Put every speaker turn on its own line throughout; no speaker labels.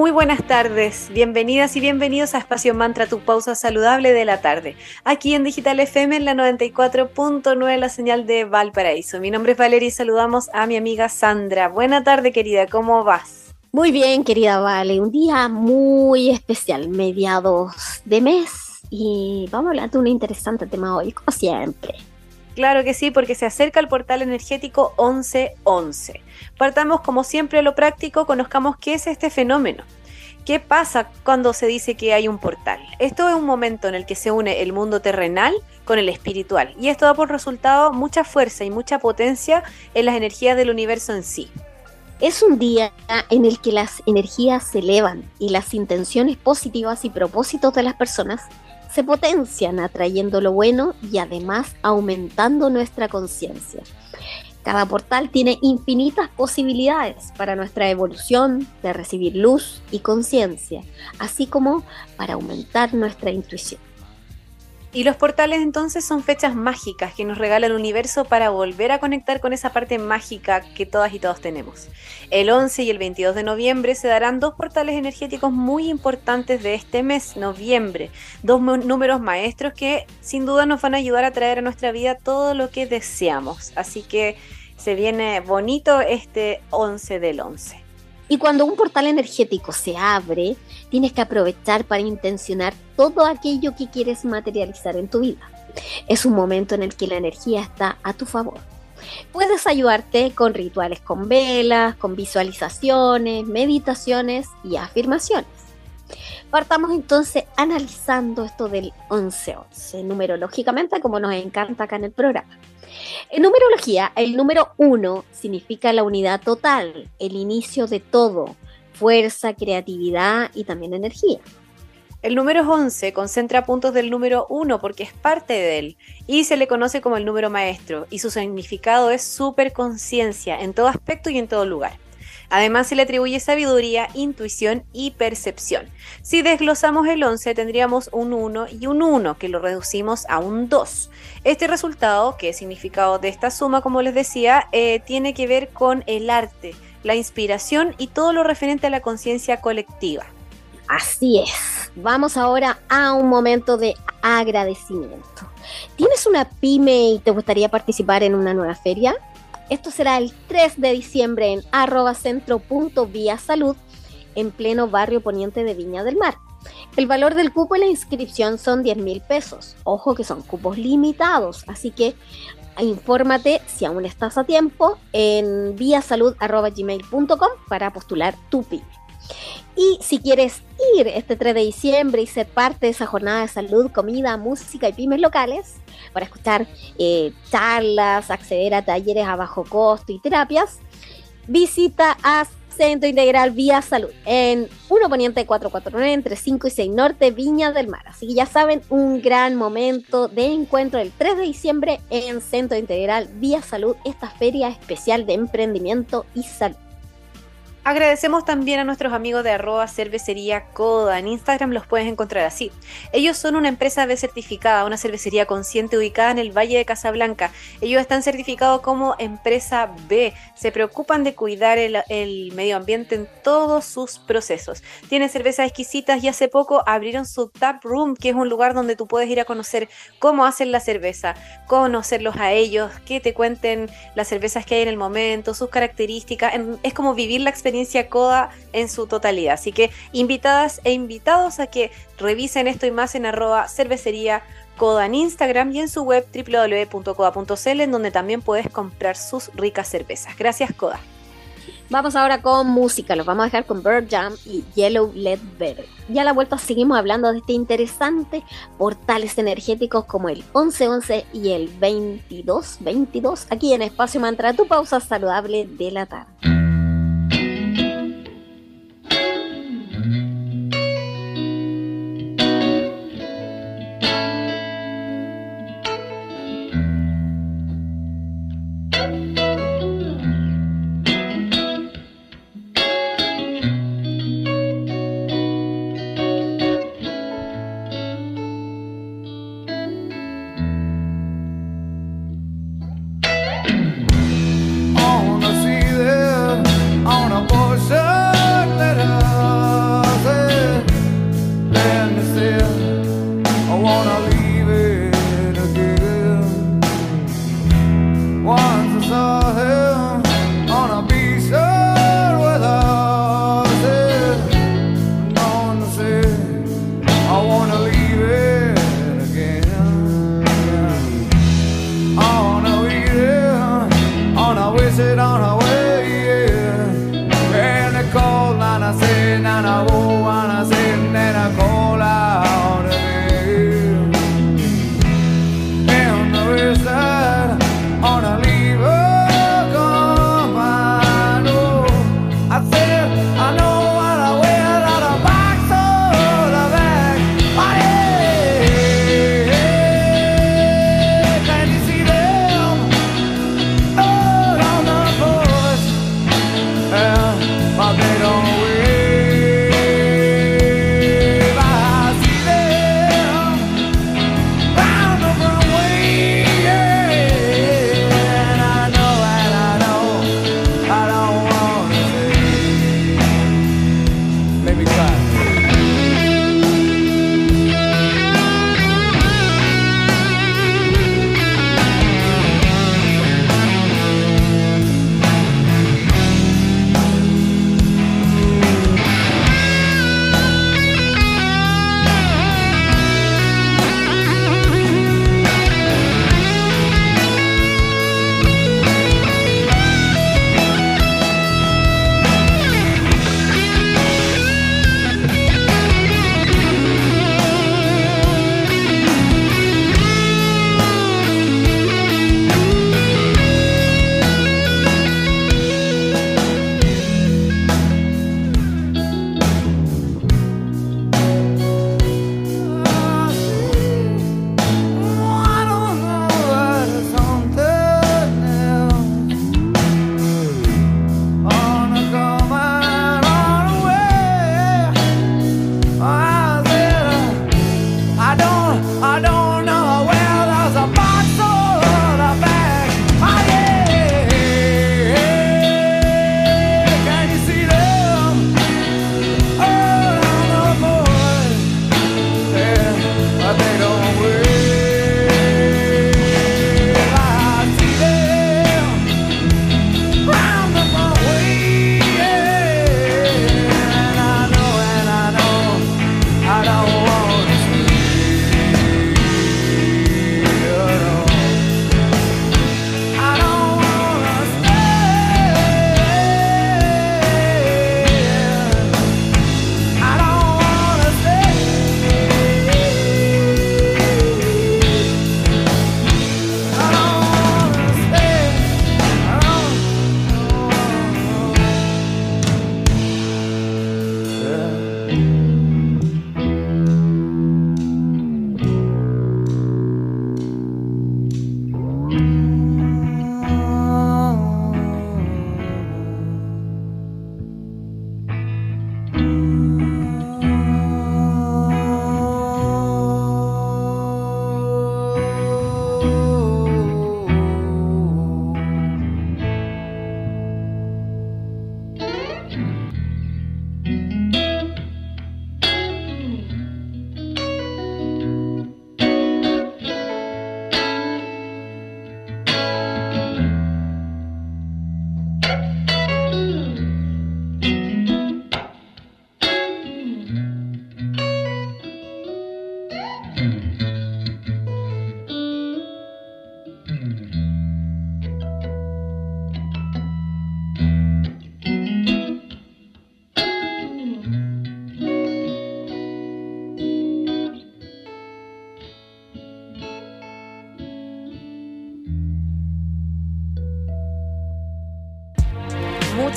Muy buenas tardes, bienvenidas y bienvenidos a Espacio Mantra, tu pausa saludable de la tarde. Aquí en Digital FM en la 94.9, la señal de Valparaíso. Mi nombre es Valeria y saludamos a mi amiga Sandra. Buena tarde, querida, ¿cómo vas?
Muy bien, querida Vale, un día muy especial, mediados de mes. Y vamos a hablar de un interesante tema hoy, como siempre.
Claro que sí, porque se acerca el portal energético 1111. Partamos como siempre a lo práctico, conozcamos qué es este fenómeno. ¿Qué pasa cuando se dice que hay un portal? Esto es un momento en el que se une el mundo terrenal con el espiritual y esto da por resultado mucha fuerza y mucha potencia en las energías del universo en sí.
Es un día en el que las energías se elevan y las intenciones positivas y propósitos de las personas se potencian atrayendo lo bueno y además aumentando nuestra conciencia. Cada portal tiene infinitas posibilidades para nuestra evolución de recibir luz y conciencia, así como para aumentar nuestra intuición.
Y los portales entonces son fechas mágicas que nos regala el universo para volver a conectar con esa parte mágica que todas y todos tenemos. El 11 y el 22 de noviembre se darán dos portales energéticos muy importantes de este mes, noviembre. Dos números maestros que sin duda nos van a ayudar a traer a nuestra vida todo lo que deseamos. Así que se viene bonito este 11 del 11.
Y cuando un portal energético se abre, tienes que aprovechar para intencionar todo aquello que quieres materializar en tu vida. Es un momento en el que la energía está a tu favor. Puedes ayudarte con rituales con velas, con visualizaciones, meditaciones y afirmaciones. Partamos entonces analizando esto del 1111, numerológicamente como nos encanta acá en el programa. En numerología, el número uno significa la unidad total, el inicio de todo, fuerza, creatividad y también energía.
El número 11 concentra puntos del número 1 porque es parte de él y se le conoce como el número maestro y su significado es superconciencia en todo aspecto y en todo lugar. Además se le atribuye sabiduría, intuición y percepción. Si desglosamos el 11 tendríamos un 1 y un 1 que lo reducimos a un 2. Este resultado, que es significado de esta suma, como les decía, eh, tiene que ver con el arte, la inspiración y todo lo referente a la conciencia colectiva.
Así es. Vamos ahora a un momento de agradecimiento. ¿Tienes una pyme y te gustaría participar en una nueva feria? Esto será el 3 de diciembre en arroba salud en pleno barrio poniente de Viña del Mar. El valor del cupo y la inscripción son 10 mil pesos. Ojo que son cupos limitados, así que infórmate si aún estás a tiempo en viasalud.gmail.com para postular tu pyme. Y si quieres ir este 3 de diciembre y ser parte de esa jornada de salud, comida, música y pymes locales, para escuchar eh, charlas, acceder a talleres a bajo costo y terapias, visita a Centro Integral Vía Salud en 1 Poniente 449 entre 5 y 6 Norte, Viña del Mar. Así que ya saben, un gran momento de encuentro el 3 de diciembre en Centro Integral Vía Salud, esta feria especial de emprendimiento y salud.
Agradecemos también a nuestros amigos de arroba cervecería Coda. En Instagram los puedes encontrar así. Ellos son una empresa B certificada, una cervecería consciente ubicada en el Valle de Casablanca. Ellos están certificados como empresa B. Se preocupan de cuidar el, medio ambiente en todos sus procesos. Tienen cervezas exquisitas y hace poco abrieron su tap room, que es un lugar donde tú puedes ir a conocer cómo hacen la cerveza, conocerlos a ellos, que te cuenten las cervezas que hay en el momento, sus características. Es como vivir la experiencia experiencia CODA en su totalidad. Así que invitadas e invitados a que revisen esto y más en arroba cervecería Coda en Instagram y en su web www.coda.cl en donde también puedes comprar sus ricas cervezas. Gracias Coda.
Vamos ahora con música, los vamos a dejar con Bird Jam y Yellow Led Better. Ya a la vuelta seguimos hablando de este interesante portales energéticos como el 1111 y el 2222 aquí en Espacio Mantra, tu pausa saludable de la tarde.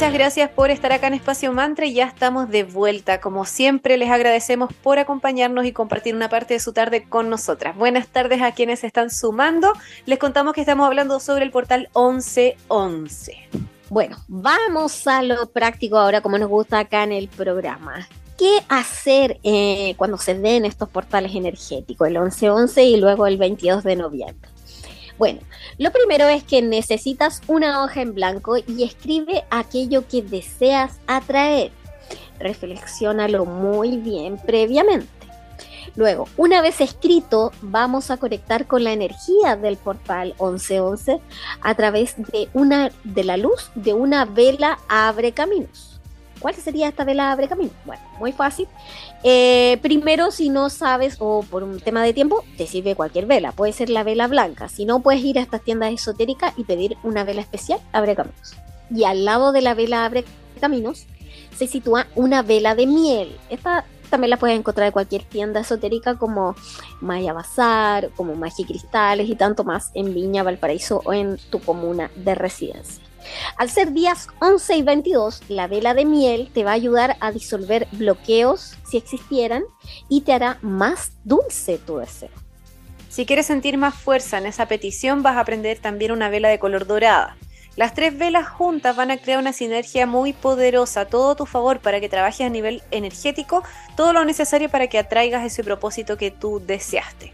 Muchas gracias por estar acá en Espacio Mantra y ya estamos de vuelta. Como siempre, les agradecemos por acompañarnos y compartir una parte de su tarde con nosotras. Buenas tardes a quienes se están sumando. Les contamos que estamos hablando sobre el portal 1111.
Bueno, vamos a lo práctico ahora, como nos gusta acá en el programa. ¿Qué hacer eh, cuando se den estos portales energéticos, el 11-11 y luego el 22 de noviembre? Bueno, lo primero es que necesitas una hoja en blanco y escribe aquello que deseas atraer. Reflexiónalo muy bien previamente. Luego, una vez escrito, vamos a conectar con la energía del portal 1111 a través de, una, de la luz de una vela abre caminos. ¿Cuál sería esta vela abre caminos? Bueno, muy fácil. Eh, primero, si no sabes o por un tema de tiempo, te sirve cualquier vela. Puede ser la vela blanca. Si no, puedes ir a estas tiendas esotéricas y pedir una vela especial abre caminos. y al lado de la vela abre caminos se sitúa una vela de miel. Esta también la puedes encontrar en cualquier tienda esotérica como Maya Bazar, como Magia Cristales y tanto más en Viña, Valparaíso o en tu comuna de residencia. Al ser días 11 y 22, la vela de miel te va a ayudar a disolver bloqueos si existieran y te hará más dulce tu deseo.
Si quieres sentir más fuerza en esa petición, vas a aprender también una vela de color dorada. Las tres velas juntas van a crear una sinergia muy poderosa, todo a tu favor para que trabajes a nivel energético, todo lo necesario para que atraigas ese propósito que tú deseaste.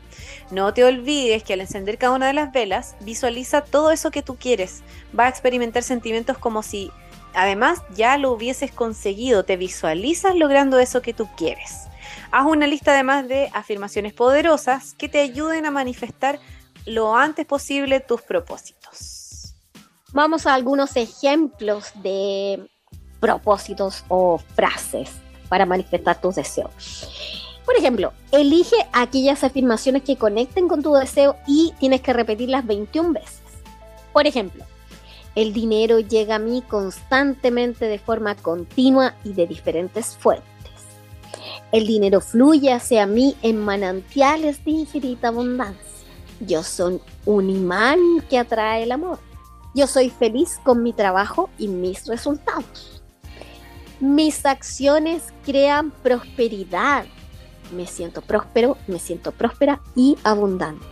No te olvides que al encender cada una de las velas, visualiza todo eso que tú quieres. Va a experimentar sentimientos como si además ya lo hubieses conseguido, te visualizas logrando eso que tú quieres. Haz una lista además de afirmaciones poderosas que te ayuden a manifestar lo antes posible tus propósitos.
Vamos a algunos ejemplos de propósitos o frases para manifestar tus deseos. Por ejemplo, elige aquellas afirmaciones que conecten con tu deseo y tienes que repetirlas 21 veces. Por ejemplo, el dinero llega a mí constantemente de forma continua y de diferentes fuentes. El dinero fluye hacia mí en manantiales de infinita abundancia. Yo soy un imán que atrae el amor. Yo soy feliz con mi trabajo y mis resultados. Mis acciones crean prosperidad. Me siento próspero, me siento próspera y abundante.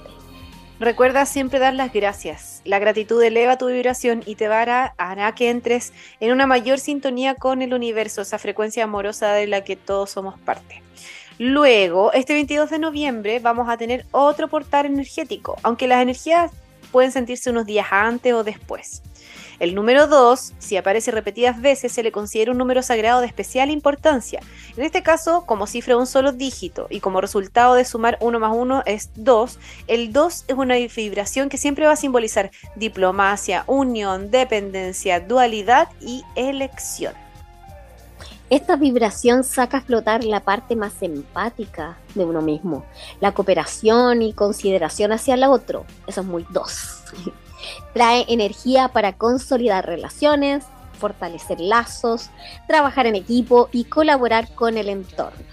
Recuerda siempre dar las gracias. La gratitud eleva tu vibración y te hará, hará que entres en una mayor sintonía con el universo, esa frecuencia amorosa de la que todos somos parte. Luego, este 22 de noviembre vamos a tener otro portal energético. Aunque las energías pueden sentirse unos días antes o después. El número 2, si aparece repetidas veces, se le considera un número sagrado de especial importancia. En este caso, como cifra un solo dígito y como resultado de sumar 1 más 1 es 2, el 2 es una vibración que siempre va a simbolizar diplomacia, unión, dependencia, dualidad y elección.
Esta vibración saca a flotar la parte más empática de uno mismo, la cooperación y consideración hacia el otro. Eso es muy dos. Trae energía para consolidar relaciones, fortalecer lazos, trabajar en equipo y colaborar con el entorno.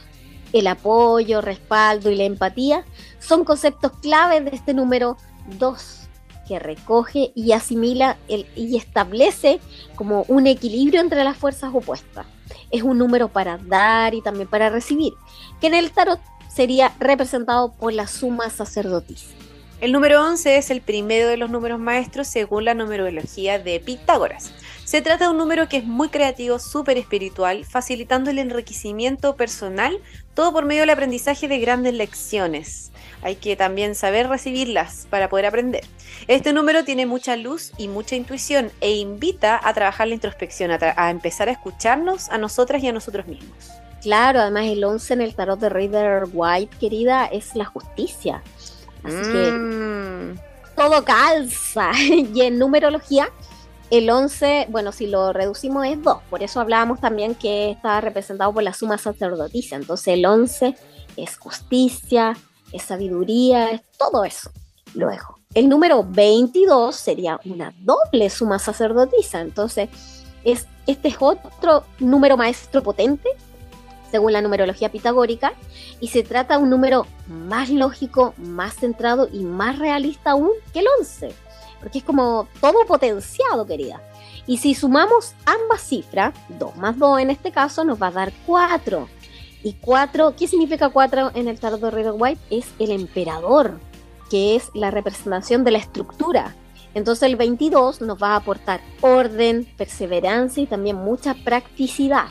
El apoyo, respaldo y la empatía son conceptos clave de este número 2 que recoge y asimila y establece como un equilibrio entre las fuerzas opuestas es un número para dar y también para recibir, que en el tarot sería representado por la suma sacerdotisa.
El número 11 es el primero de los números maestros según la numerología de Pitágoras. Se trata de un número que es muy creativo, súper espiritual, facilitando el enriquecimiento personal, todo por medio del aprendizaje de grandes lecciones hay que también saber recibirlas para poder aprender. Este número tiene mucha luz y mucha intuición e invita a trabajar la introspección, a, empezar a escucharnos a nosotras y a nosotros mismos.
Claro, además el 11 en el tarot de Rider White, querida, es la justicia. Así que mm. todo calza. y en numerología, el 11, bueno, si lo reducimos es 2. Por eso hablábamos también que está representado por la suma sacerdotisa. Entonces el 11 es justicia, es sabiduría, es todo eso. Luego, el número 22 sería una doble suma sacerdotisa. Entonces, es, este es otro número maestro potente, según la numerología pitagórica, y se trata de un número más lógico, más centrado y más realista aún que el 11, porque es como todo potenciado, querida. Y si sumamos ambas cifras, 2 más 2 en este caso, nos va a dar 4. Y cuatro, ¿qué significa cuatro en el tarot de Rider White? Es el emperador, que es la representación de la estructura. Entonces el 22 nos va a aportar orden, perseverancia y también mucha practicidad.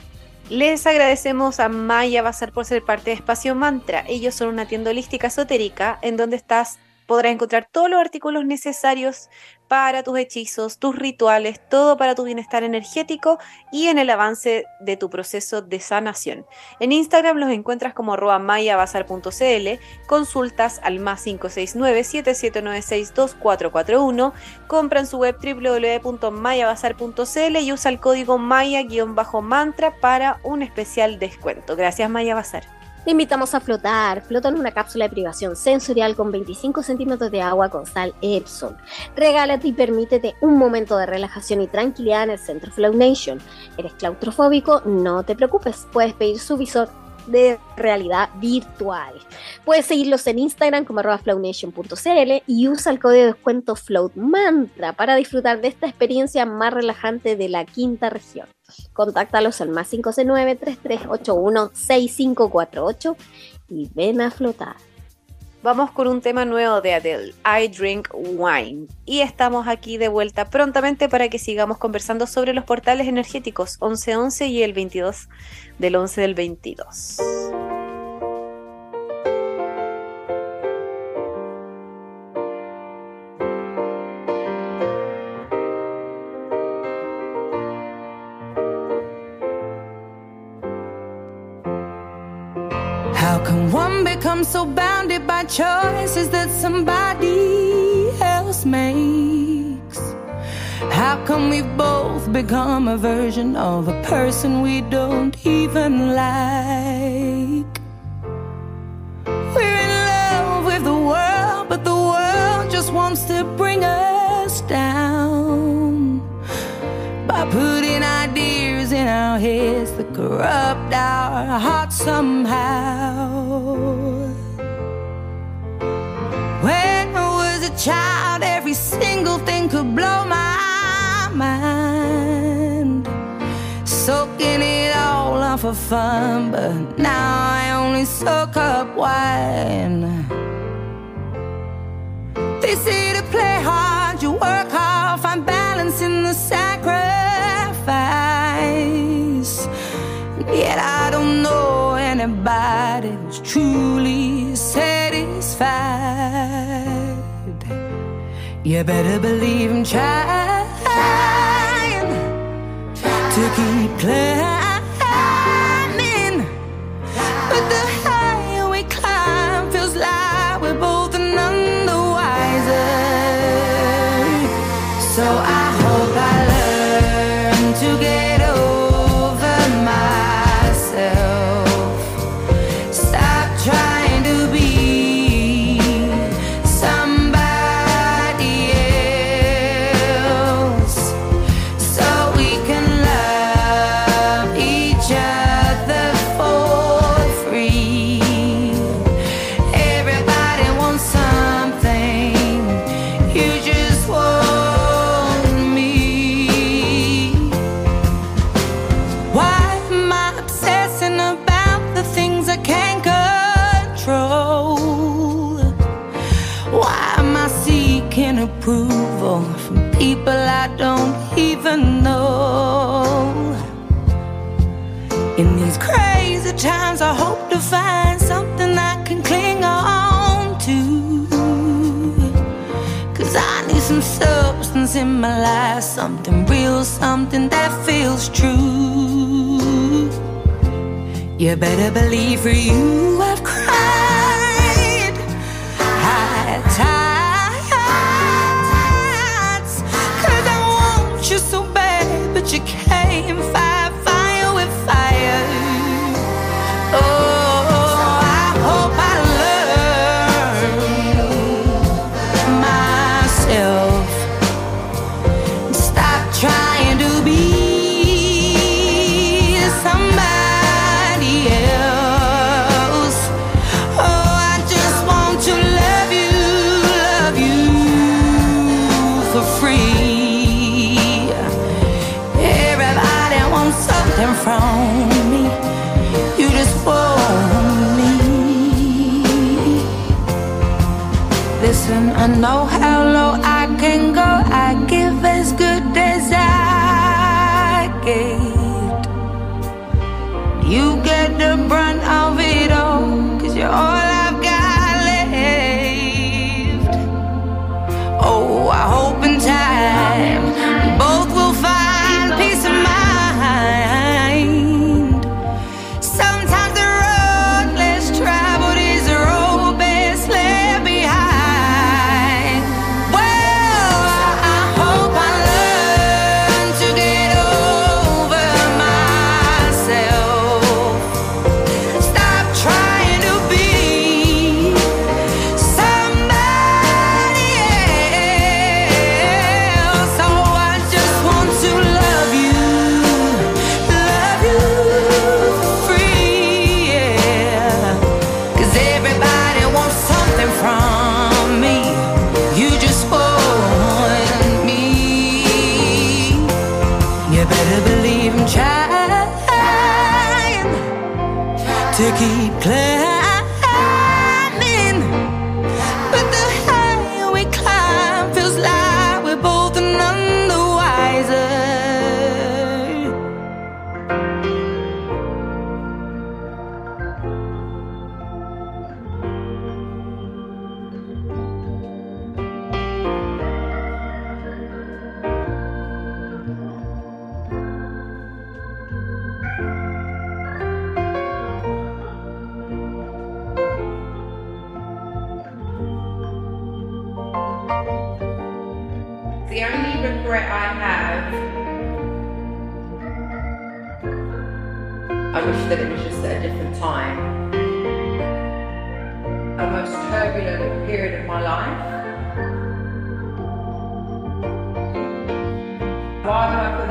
Les agradecemos a Maya Bazar por ser parte de Espacio Mantra. Ellos son una tienda holística esotérica en donde estás podrás encontrar todos los artículos necesarios para tus hechizos, tus rituales, todo para tu bienestar energético y en el avance de tu proceso de sanación. En Instagram los encuentras como arroba mayabazar.cl, consultas al más 569-7796-2441, compra en su web www.mayabazar.cl y usa el código maya-mantra para un especial descuento. Gracias Maya Bazar.
Te invitamos a flotar. Flota en una cápsula de privación sensorial con 25 centímetros de agua con sal Epson. Regálate y permítete un momento de relajación y tranquilidad en el Centro Flow Nation. ¿Eres claustrofóbico? No te preocupes. Puedes pedir su visor de realidad virtual. Puedes seguirlos en Instagram como flownation.cl y usa el código de descuento FloatMantra para disfrutar de esta experiencia más relajante de la quinta región. Contáctalos al más 569-3381-6548 y ven a flotar.
Vamos con un tema nuevo de Adele, I Drink Wine. Y estamos aquí de vuelta prontamente para que sigamos conversando sobre los portales energéticos 1111 y el 22 del 11 del 22.
How can one become so bounded choices that somebody else makes? How come we've both become a version of a person we don't even like? We're in love with the world, but the world just wants to bring us down by putting ideas in our heads that corrupt our hearts somehow. Child, every single thing could blow my mind. Soaking it all up for fun, but now I only soak up wine. They say to play hard, you work hard, find balance in the sacrifice. Yet I don't know anybody who's truly satisfied. You better believe I'm trying to keep climbing. Approval from people I don't even know? In these crazy times, I hope to find something I can cling on to. Cause I need some substance in my life, something real, something that feels true. You better believe for you I've time.
Five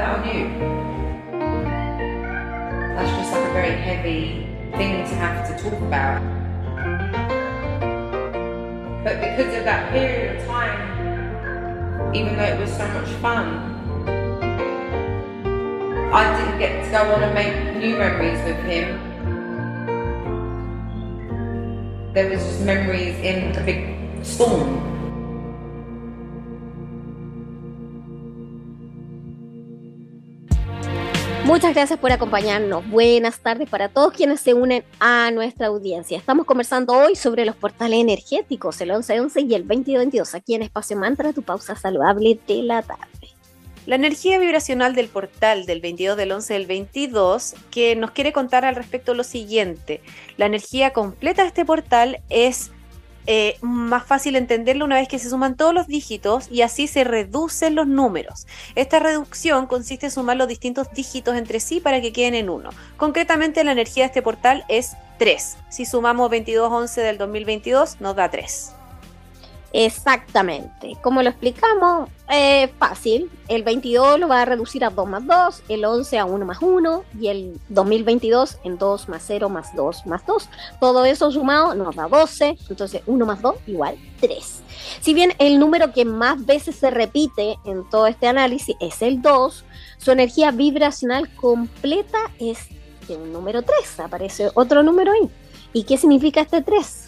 On you? That's just like a very heavy thing to have to talk about. But because of that period of time, even though it was so much fun. I didn't get to go on and make new memories with him. There was just memories in a big storm.
Muchas gracias por acompañarnos. Buenas tardes para todos quienes se unen a nuestra audiencia. Estamos conversando hoy sobre los portales energéticos, el 1111 y el 2022, aquí en Espacio Mantra, tu pausa saludable de la tarde.
La energía vibracional del portal del 22 del 11 del 22 que nos quiere contar al respecto lo siguiente. La energía completa de este portal es eh, más fácil entenderlo una vez que se suman todos los dígitos y así se reducen los números. Esta reducción consiste en sumar los distintos dígitos entre sí para que queden en uno. Concretamente la energía de este portal es 3. Si sumamos 2211 del 2022 nos da 3.
Exactamente. Como lo explicamos, eh, fácil. El 22 lo va a reducir a 2 más 2, el 11 a 1 más 1 y el 2022 en 2 más 0 más 2 más 2. Todo eso sumado nos da 12, entonces 1 más 2 igual 3. Si bien el número que más veces se repite en todo este análisis es el 2, su energía vibracional completa es de un número 3. Aparece otro número ahí. ¿Y qué significa este 3?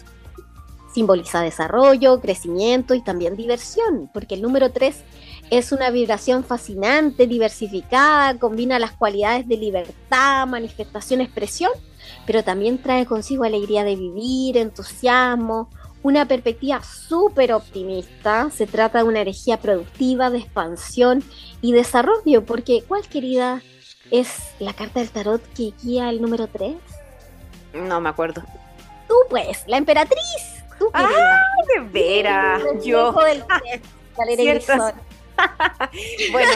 Simboliza desarrollo, crecimiento y también diversión, porque el número 3 es una vibración fascinante, diversificada, combina las cualidades de libertad, manifestación, expresión, pero también trae consigo alegría de vivir, entusiasmo, una perspectiva súper optimista, se trata de una energía productiva, de expansión y desarrollo, porque ¿cuál querida es la carta del tarot que guía el número 3?
No me acuerdo.
Tú pues, la emperatriz. Tú,
¡Ah, de veras! Yo. Bueno,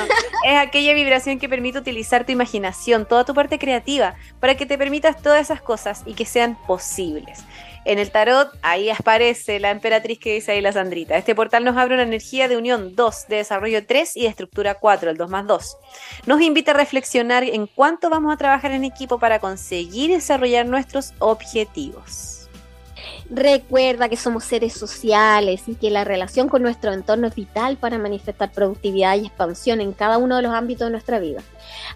es aquella vibración que permite utilizar tu imaginación, toda tu parte creativa, para que te permitas todas esas cosas y que sean posibles. En el tarot, ahí aparece la emperatriz que dice ahí la Sandrita. Este portal nos abre una energía de unión 2, de desarrollo 3 y de estructura 4, el 2 más 2. Nos invita a reflexionar en cuánto vamos a trabajar en equipo para conseguir desarrollar nuestros objetivos.
Recuerda que somos seres sociales y que la relación con nuestro entorno es vital para manifestar productividad y expansión en cada uno de los ámbitos de nuestra vida.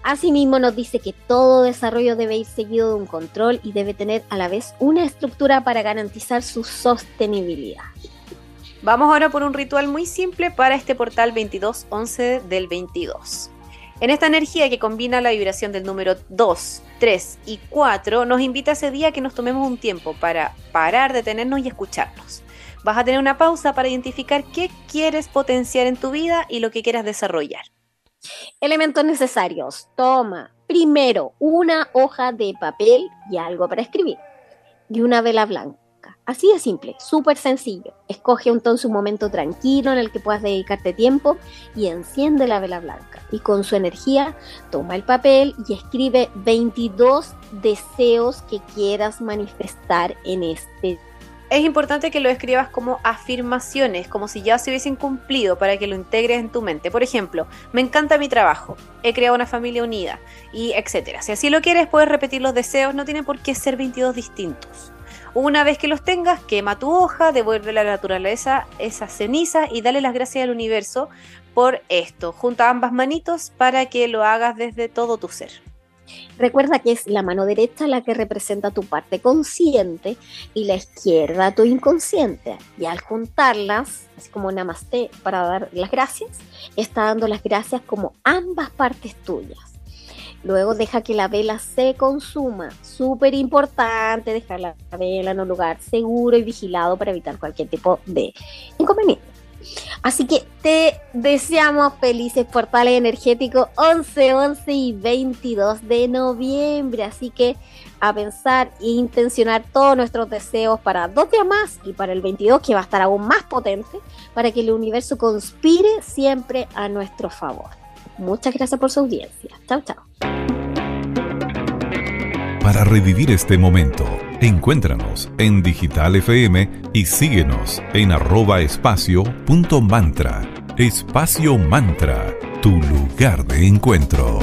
Asimismo nos dice que todo desarrollo debe ir seguido de un control y debe tener a la vez una estructura para garantizar su sostenibilidad.
Vamos ahora por un ritual muy simple para este portal 2211 del 22. En esta energía que combina la vibración del número 2, 3 y 4, nos invita ese día que nos tomemos un tiempo para parar, detenernos y escucharnos. Vas a tener una pausa para identificar qué quieres potenciar en tu vida y lo que quieras desarrollar.
Elementos necesarios. Toma primero una hoja de papel y algo para escribir. Y una vela blanca. Así de simple, súper sencillo. Escoge entonces un momento tranquilo en el que puedas dedicarte tiempo y enciende la vela blanca. Y con su energía toma el papel y escribe 22 deseos que quieras manifestar en este
es importante que lo escribas como afirmaciones, como si ya se hubiesen cumplido, para que lo integres en tu mente. Por ejemplo, me encanta mi trabajo, he creado una familia unida, y etcétera. Si así lo quieres, puedes repetir los deseos, no tiene por qué ser 22 distintos. Una vez que los tengas, quema tu hoja, devuelve a la naturaleza esa ceniza y dale las gracias al universo por esto. Junta ambas manitos para que lo hagas desde todo tu ser.
Recuerda que es la mano derecha la que representa tu parte consciente y la izquierda tu inconsciente. Y al juntarlas, así como namaste para dar las gracias, está dando las gracias como ambas partes tuyas. Luego deja que la vela se consuma. Súper importante dejar la vela en un lugar seguro y vigilado para evitar cualquier tipo de inconveniente. Así que te deseamos felices portales energéticos 11, 11 y 22 de noviembre. Así que a pensar e intencionar todos nuestros deseos para dos días más y para el 22 que va a estar aún más potente para que el universo conspire siempre a nuestro favor. Muchas gracias por su audiencia. Chao, chao.
Para revivir este momento, encuéntranos en Digital FM y síguenos en arroba espacio punto mantra. Espacio Mantra, tu lugar de encuentro.